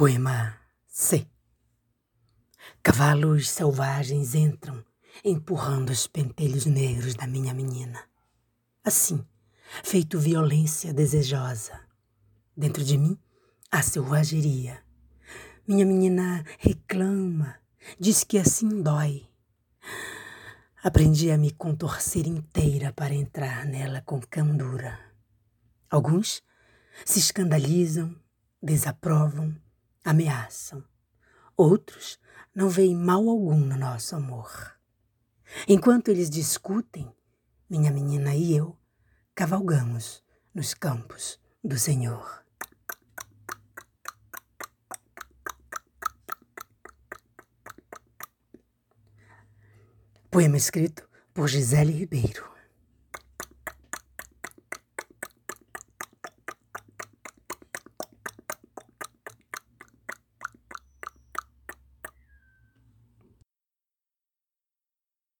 Poema C. Cavalos selvagens entram, empurrando os pentelhos negros da minha menina. Assim, feito violência desejosa. Dentro de mim, há selvageria. Minha menina reclama, diz que assim dói. Aprendi a me contorcer inteira para entrar nela com candura. Alguns se escandalizam, desaprovam, ameaçam. Outros não veem mal algum no nosso amor. Enquanto eles discutem, minha menina e eu cavalgamos nos campos do Senhor. Poema escrito por Gisele Ribeiro.